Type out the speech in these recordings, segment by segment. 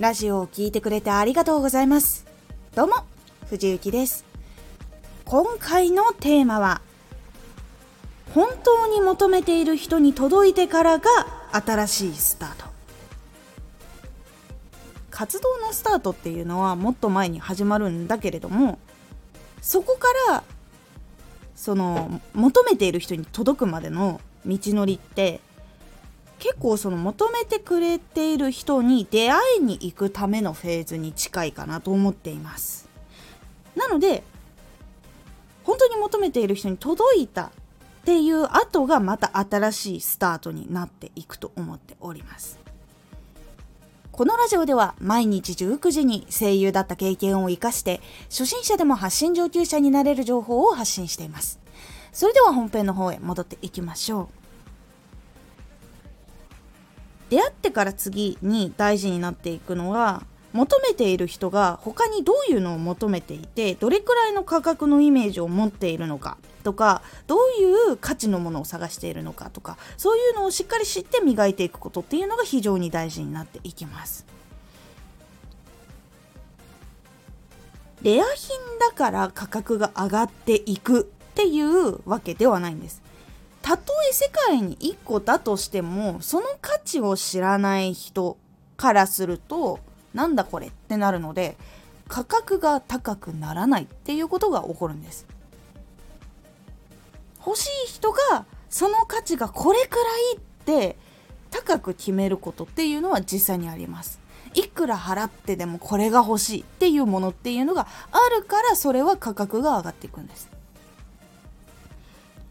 ラジオを聴いてくれてありがとうございます。どうも、藤幸です。今回のテーマは、本当に求めている人に届いてからが新しいスタート。活動のスタートっていうのはもっと前に始まるんだけれども、そこからその求めている人に届くまでの道のりって結構その求めてくれている人に出会いに行くためのフェーズに近いかなと思っています。なので本当に求めている人に届いたっていう後がまた新しいスタートになっていくと思っております。このラジオでは毎日19時に声優だった経験を活かして初心者でも発信上級者になれる情報を発信しています。それでは本編の方へ戻っていきましょう。出会ってから次に大事になっていくのは求めている人が他にどういうのを求めていてどれくらいの価格のイメージを持っているのかとかどういう価値のものを探しているのかとかそういうのをしっかり知って磨いていくことっていうのが非常に大事になっていきます。レア品だから価格が上がっていくっていうわけではないんです。たとえ世界に1個だとしてもその価値を知らない人からするとなんだこれってなるので価格が高くならないっていうことが起こるんです。欲しい人がその価値がこれくらいって高く決めることっていうのは実際にあります。いくら払ってでもこれが欲しいっていうものっていうのがあるからそれは価格が上がっていくんです。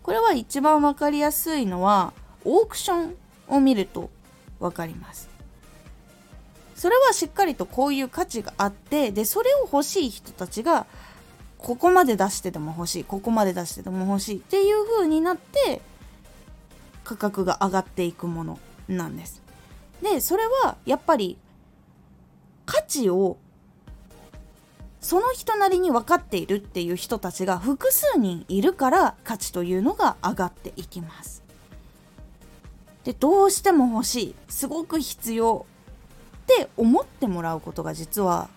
これは一番分かりやすいのはオークションを見ると分かります。それはしっかりとこういう価値があってでそれを欲しい人たちがここまで出してでも欲しいここまで出してでも欲しいっていう風になって価格が上がっていくものなんです。でそれはやっぱり価値をその人なりに分かっているっていう人たちが複数人いるから価値というのが上がっていきます。でどうしても欲しいすごく必要って思ってもらうことが実は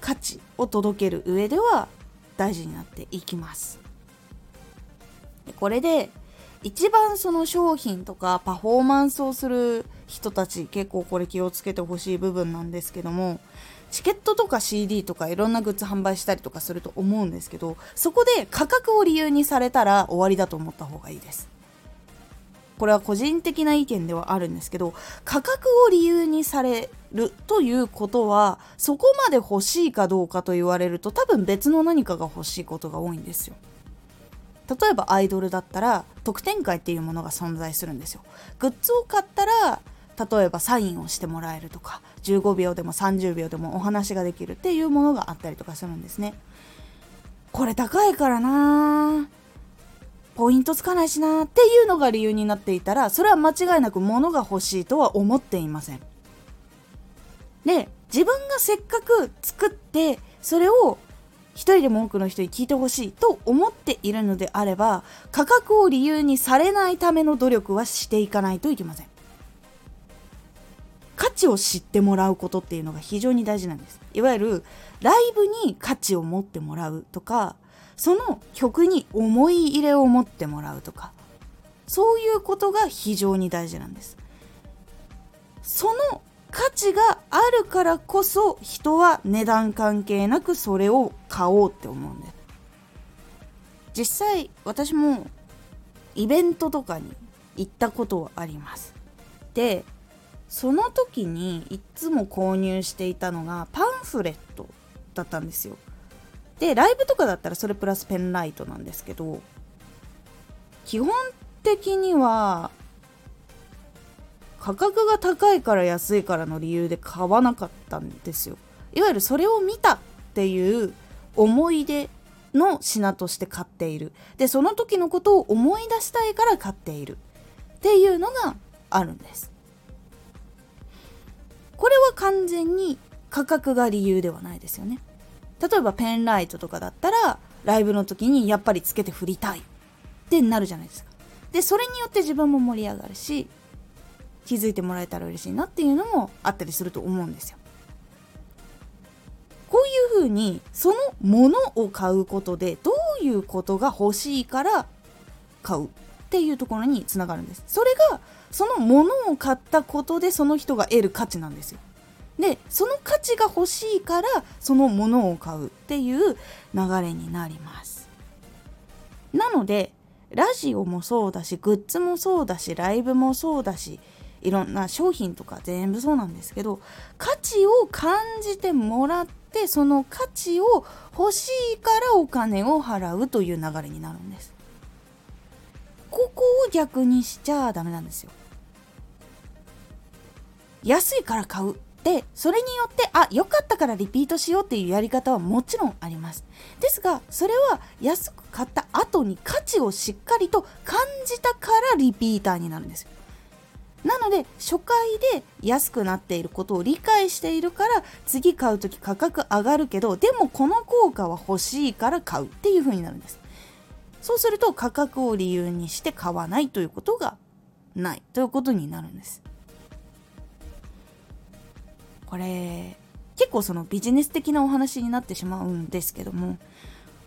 価値を届ける上では大事になっていきます。でこれで一番その商品とかパフォーマンスをする人たち結構これ気をつけてほしい部分なんですけどもチケットとか CD とかいろんなグッズ販売したりとかすると思うんですけどそこで価格を理由にされたら終わりだと思った方がいいです。これは個人的な意見ではあるんですけど価格を理由にされるということはそこまで欲しいかどうかと言われると多分別の何かが欲しいことが多いんですよ。例えばアイドルだったら特典会っていうものが存在するんですよ。グッズを買ったら例えばサインをしてもらえるとか15秒でも30秒でもお話ができるっていうものがあったりとかするんですね。これ高いからな。ポイントつかないしなっていうのが理由になっていたらそれは間違いなく物が欲しいとは思っていません。で自分がせっかく作ってそれを一人でも多くの人に聞いてほしいと思っているのであれば価格を理由にされないための努力はしていかないといけません。価値を知ってもらうことっていうのが非常に大事なんです。いわゆるライブに価値を持ってもらうとかその曲に思い入れを持ってもらうとかそういうことが非常に大事なんです。その価値があるからこそ人は値段関係なくそれを買おうって思うんです実際私もイベントとかに行ったことはあります。でその時にいつも購入していたのがパンフレットだったんですよ。でライブとかだったらそれプラスペンライトなんですけど基本的には価格が高いから安いからの理由で買わなかったんですよ。いわゆるそれを見たっていう思い出の品として買っている。でその時のことを思い出したいから買っているっていうのがあるんです。これは完全に価格が理由ではないですよね。例えばペンライトとかだったらライブの時にやっぱりつけて振りたいってなるじゃないですか。でそれによって自分も盛り上がるし気づいてもらえたら嬉しいなっていうのもあったりすると思うんですよ。こういうふうにそのものを買うことでどういうことが欲しいから買う。っていうところにつながるんです。それがそのものを買ったことでその人が得る価値なんですよ。でその価値が欲しいからそのものを買うっていう流れになりますなのでラジオもそうだしグッズもそうだしライブもそうだしいろんな商品とか全部そうなんですけど価値を感じてもらってその価値を欲しいからお金を払うという流れになるんですここを逆にしちゃダメなんですよ。安いから買う。でそれによってあ良かったからリピートしようっていうやり方はもちろんあります。ですがそれは安く買った後に価値をしっかりと感じたからリピーターになるんですよ。なので初回で安くなっていることを理解しているから次買う時価格上がるけどでもこの効果は欲しいから買うっていう風になるんです。そうすると価格を理由にして買わないということがないということになるんです。これ結構そのビジネス的なお話になってしまうんですけども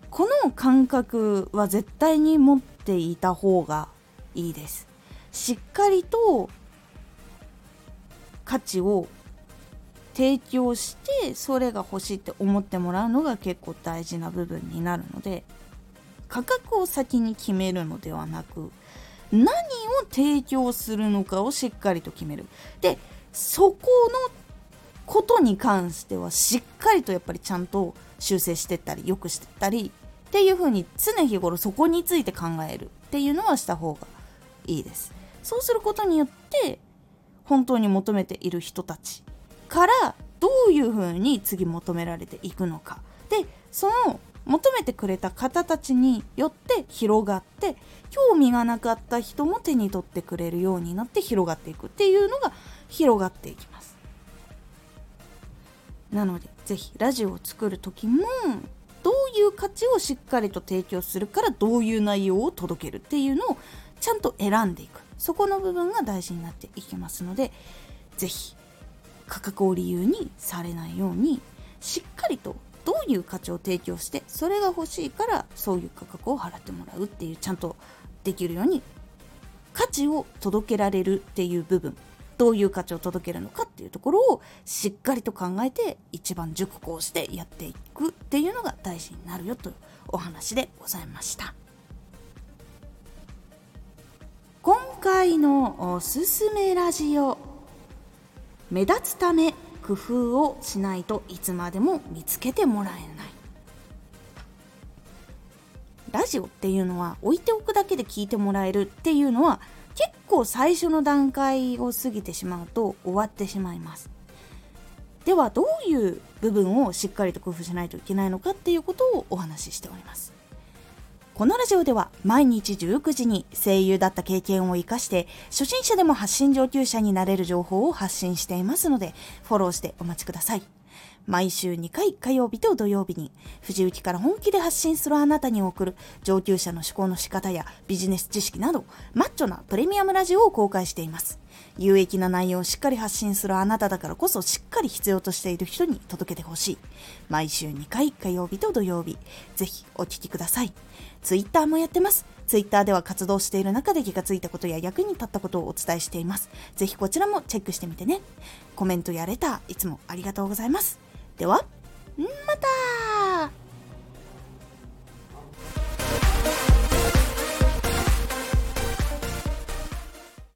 この感覚は絶対に持っていた方がいいです。しっかりと価値を提供してそれが欲しいって思ってもらうのが結構大事な部分になるので価格を先に決めるのではなく何を提供するのかをしっかりと決める。でそこのことに関してはしっかりとやっぱりちゃんと修正してったり良くしてったりっていう風に常日頃そこについて考えるっていうのはした方がいいです。そうすることによって本当に求めている人たちからどういう風に次求められていくのか。でその求めてくれた方たちによって広がって興味がなかった人も手に取ってくれるようになって広がっていくっていうのが広がっていきます。なので是非ラジオを作る時もどういう価値をしっかりと提供するからどういう内容を届けるっていうのをちゃんと選んでいく。そこの部分が大事になっていきますので是非価格を理由にされないようにしっかりとどういう価値を提供してそれが欲しいからそういう価格を払ってもらうっていうちゃんとできるように価値を届けられるっていう部分。どういう価値を届けるのかっていうところをしっかりと考えて一番熟考してやっていくっていうのが大事になるよというお話でございました。今回のおすすめラジオ目立つため工夫をしないといつまでも見つけてもらえない。ラジオっていうのは置いておくだけで聞いてもらえるっていうのは結構最初の段階を過ぎてしまうと終わってしまいます。ではどういう部分をしっかりと工夫しないといけないのかっていうことをお話ししております。このラジオでは毎日19時に声優だった経験を生かして初心者でも発信上級者になれる情報を発信していますのでフォローしてお待ちください。毎週2回火曜日と土曜日に藤雪から本気で発信するあなたに送る上級者の思考の仕方やビジネス知識などマッチョなプレミアムラジオを公開しています。有益な内容をしっかり発信するあなただからこそしっかり必要としている人に届けてほしい毎週2回火曜日と土曜日ぜひお聴きくださいツイッターもやってますツイッターでは活動している中で気がついたことや役に立ったことをお伝えしています。ぜひこちらもチェックしてみてね。コメントやレター、いつもありがとうございます。では、また